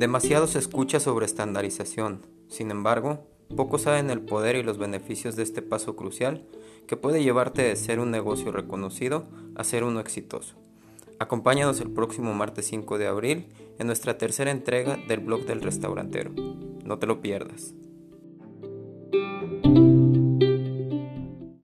Demasiado se escucha sobre estandarización, sin embargo, pocos saben el poder y los beneficios de este paso crucial que puede llevarte de ser un negocio reconocido a ser uno exitoso. Acompáñanos el próximo martes 5 de abril en nuestra tercera entrega del blog del restaurantero. No te lo pierdas.